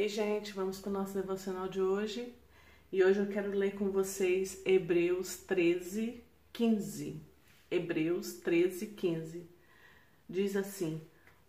Ei, gente, vamos para o nosso devocional de hoje. E hoje eu quero ler com vocês Hebreus 13, 15. Hebreus 13, 15. Diz assim: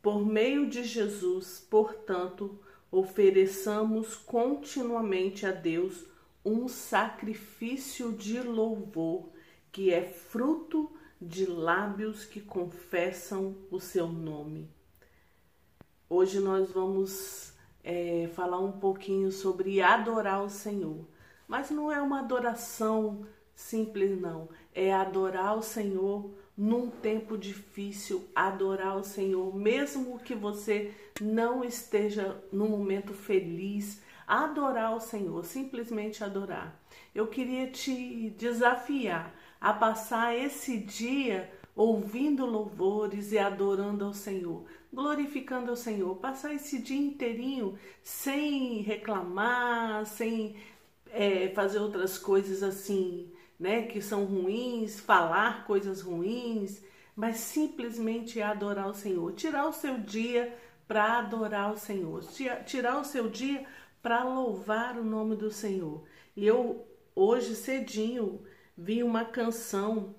Por meio de Jesus, portanto, ofereçamos continuamente a Deus um sacrifício de louvor, que é fruto de lábios que confessam o seu nome. Hoje nós vamos é, falar um pouquinho sobre adorar o Senhor. Mas não é uma adoração simples, não. É adorar o Senhor num tempo difícil, adorar o Senhor, mesmo que você não esteja num momento feliz, adorar o Senhor, simplesmente adorar. Eu queria te desafiar a passar esse dia ouvindo louvores e adorando ao Senhor, glorificando ao Senhor, passar esse dia inteirinho sem reclamar, sem é, fazer outras coisas assim, né, que são ruins, falar coisas ruins, mas simplesmente adorar o Senhor, tirar o seu dia para adorar o Senhor, tirar o seu dia para louvar o nome do Senhor. E eu hoje cedinho vi uma canção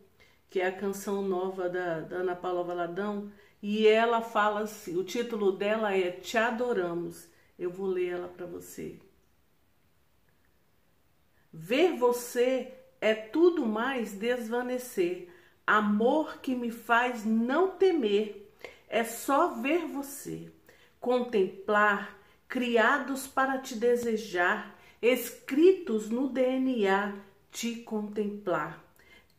que é a canção nova da, da Ana Paula Valadão, e ela fala assim, o título dela é Te Adoramos. Eu vou ler ela para você. Ver você é tudo mais desvanecer, amor que me faz não temer, é só ver você, contemplar, criados para te desejar, escritos no DNA, te contemplar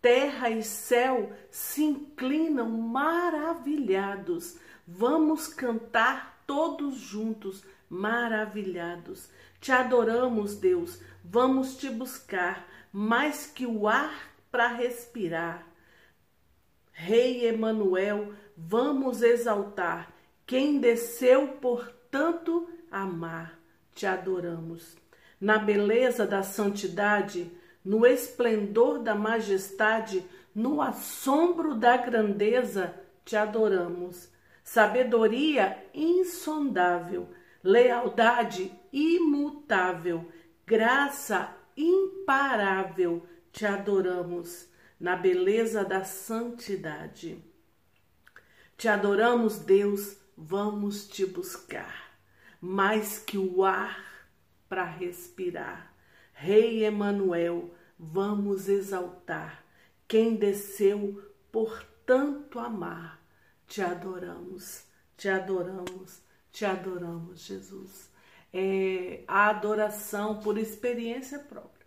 terra e céu se inclinam maravilhados. Vamos cantar todos juntos, maravilhados. Te adoramos, Deus. Vamos te buscar mais que o ar para respirar. Rei Emanuel, vamos exaltar quem desceu por tanto amar. Te adoramos. Na beleza da santidade, no esplendor da majestade, no assombro da grandeza, te adoramos. Sabedoria insondável, lealdade imutável, graça imparável, te adoramos na beleza da santidade. Te adoramos, Deus, vamos te buscar, mais que o ar para respirar. Rei Emanuel, vamos exaltar quem desceu por tanto amar. Te adoramos, te adoramos, te adoramos, Jesus. É a adoração por experiência própria.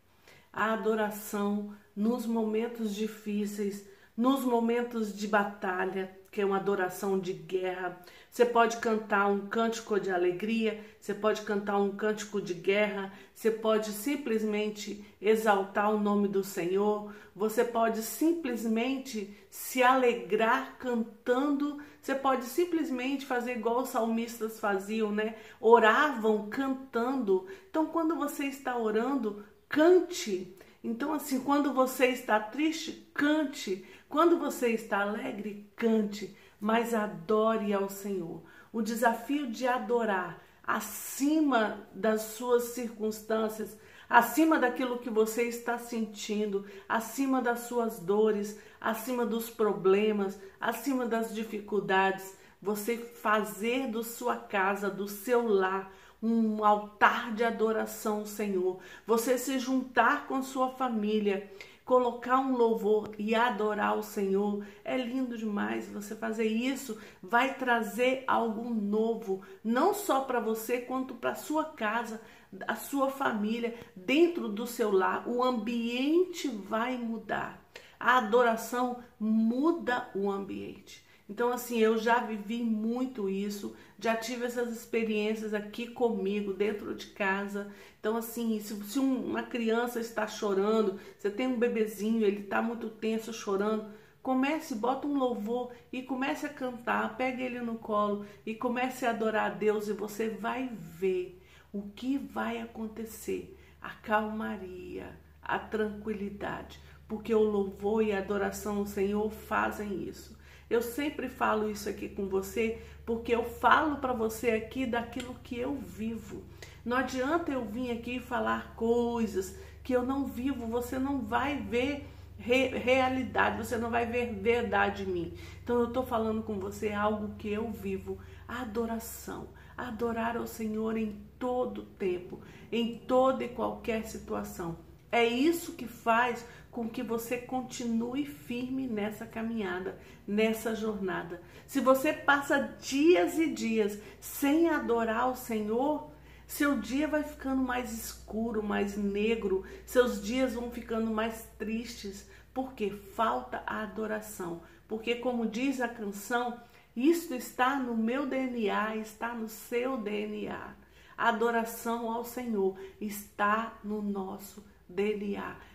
A adoração nos momentos difíceis, nos momentos de batalha, que é uma adoração de guerra. Você pode cantar um cântico de alegria, você pode cantar um cântico de guerra, você pode simplesmente exaltar o nome do Senhor, você pode simplesmente se alegrar cantando, você pode simplesmente fazer igual os salmistas faziam, né? Oravam cantando. Então, quando você está orando, cante. Então, assim, quando você está triste, cante. Quando você está alegre, cante, mas adore ao Senhor. O desafio de adorar acima das suas circunstâncias, acima daquilo que você está sentindo, acima das suas dores, acima dos problemas, acima das dificuldades, você fazer da sua casa, do seu lar, um altar de adoração ao Senhor, você se juntar com sua família colocar um louvor e adorar o Senhor. É lindo demais você fazer isso, vai trazer algo novo, não só para você, quanto para sua casa, a sua família, dentro do seu lar. O ambiente vai mudar. A adoração muda o ambiente. Então, assim, eu já vivi muito isso, já tive essas experiências aqui comigo, dentro de casa. Então, assim, se, se uma criança está chorando, você tem um bebezinho, ele está muito tenso, chorando, comece, bota um louvor e comece a cantar, pegue ele no colo e comece a adorar a Deus e você vai ver o que vai acontecer. A calmaria, a tranquilidade, porque o louvor e a adoração ao Senhor fazem isso Eu sempre falo isso aqui com você porque eu falo para você aqui daquilo que eu vivo. Não adianta eu vir aqui falar coisas que eu não vivo, você não vai ver re realidade, você não vai ver verdade em mim. Então eu estou falando com você algo que eu vivo, adoração. Adorar ao Senhor em todo tempo, em toda e qualquer situação. É isso que faz com que você continue firme nessa caminhada, nessa jornada. Se você passa dias e dias sem adorar o Senhor, seu dia vai ficando mais escuro, mais negro, seus dias vão ficando mais tristes, porque falta a adoração. Porque, como diz a canção, isto está no meu DNA, está no seu DNA. A adoração ao Senhor está no nosso DNA,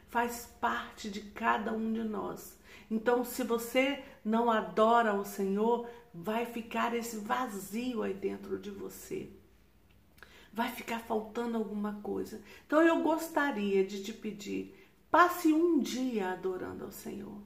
faz parte de cada um de nós. Então, se você não adora o Senhor, vai ficar esse vazio aí dentro de você. Vai ficar faltando alguma coisa. Então, eu gostaria de te pedir, passe um dia adorando ao Senhor.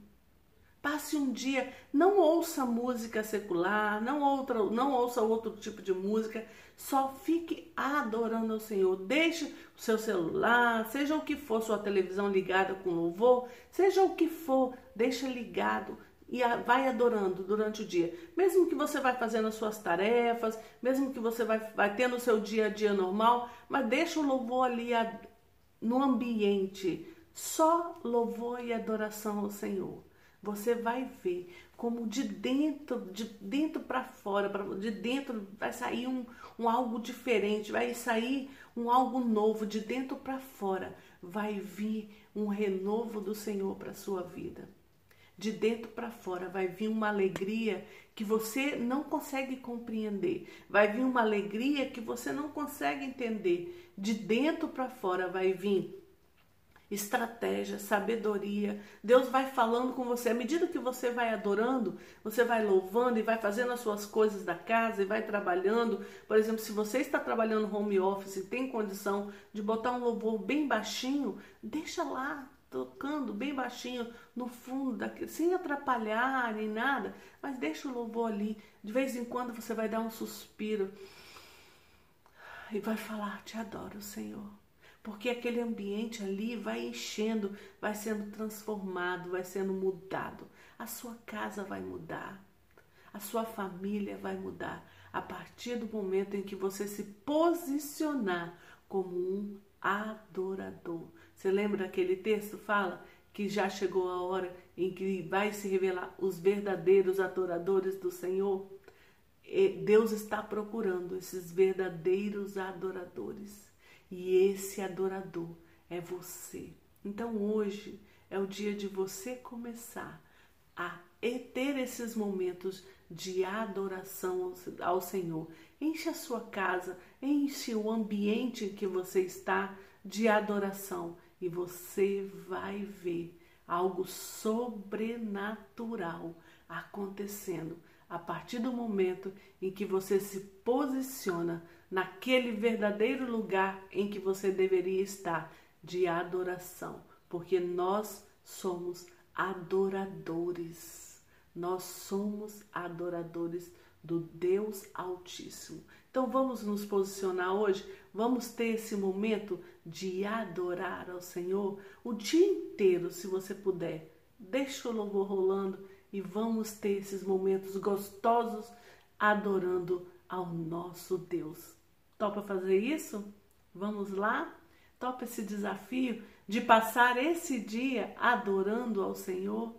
Passe um dia, não ouça música secular, não, outra, não ouça outro tipo de música, só fique adorando ao Senhor. Deixe o seu celular, seja o que for, sua televisão ligada com louvor, seja o que for, deixa ligado e vai adorando durante o dia. Mesmo que você vai fazendo as suas tarefas, mesmo que você vai, vai tendo o seu dia a dia normal, mas deixa o louvor ali no ambiente. Só louvor e adoração ao Senhor você vai ver como de dentro, de dentro para fora, de dentro vai sair um, um algo diferente, vai sair um algo novo, de dentro para fora vai vir um renovo do Senhor para sua vida. De dentro para fora vai vir uma alegria que você não consegue compreender, vai vir uma alegria que você não consegue entender. De dentro para fora vai vir estratégia, sabedoria. Deus vai falando com você. À medida que você vai adorando, você vai louvando e vai fazendo as suas coisas da casa e vai trabalhando. Por exemplo, se você está trabalhando home office e tem condição de botar um louvor bem baixinho, deixa lá tocando bem baixinho no fundo daqui, sem atrapalhar nem nada, mas deixa o louvor ali. De vez em quando você vai dar um suspiro e vai falar: "Te adoro, Senhor" porque aquele ambiente ali vai enchendo, vai sendo transformado, vai sendo mudado. A sua casa vai mudar, a sua família vai mudar a partir do momento em que você se posicionar como um adorador. Você lembra aquele texto fala que já chegou a hora em que vai se revelar os verdadeiros adoradores do Senhor? Deus está procurando esses verdadeiros adoradores. E esse adorador é você. Então hoje é o dia de você começar a ter esses momentos de adoração ao Senhor. Enche a sua casa, enche o ambiente em que você está de adoração e você vai ver algo sobrenatural acontecendo a partir do momento em que você se posiciona naquele verdadeiro lugar em que você deveria estar de adoração, porque nós somos adoradores. Nós somos adoradores do Deus Altíssimo. Então vamos nos posicionar hoje, vamos ter esse momento de adorar ao Senhor o dia inteiro, se você puder. Deixa o louvor rolando e vamos ter esses momentos gostosos adorando ao nosso Deus. Topa fazer isso? Vamos lá? Topa esse desafio de passar esse dia adorando ao Senhor?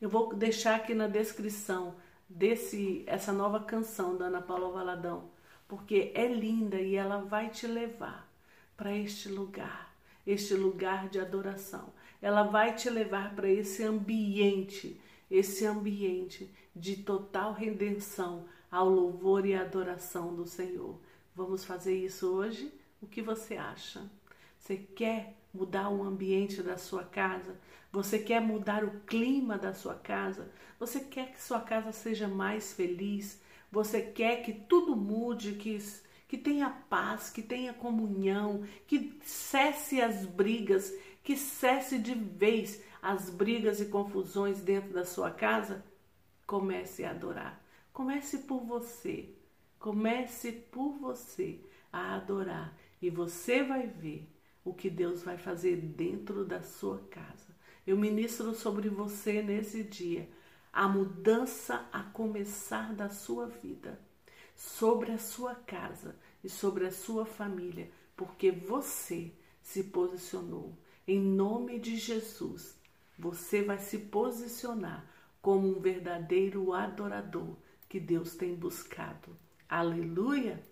Eu vou deixar aqui na descrição desse essa nova canção da Ana Paula Valadão, porque é linda e ela vai te levar para este lugar, este lugar de adoração. Ela vai te levar para esse ambiente, esse ambiente de total redenção ao louvor e adoração do Senhor. Vamos fazer isso hoje? O que você acha? Você quer mudar o ambiente da sua casa? Você quer mudar o clima da sua casa? Você quer que sua casa seja mais feliz? Você quer que tudo mude, que, que tenha paz, que tenha comunhão, que cesse as brigas, que cesse de vez as brigas e confusões dentro da sua casa? comece a adorar. Comece por você. Comece por você a adorar e você vai ver o que Deus vai fazer dentro da sua casa. Eu ministro sobre você nesse dia a mudança a começar da sua vida, sobre a sua casa e sobre a sua família, porque você se posicionou. Em nome de Jesus, você vai se posicionar como um verdadeiro adorador que Deus tem buscado. Aleluia!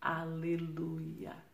Aleluia!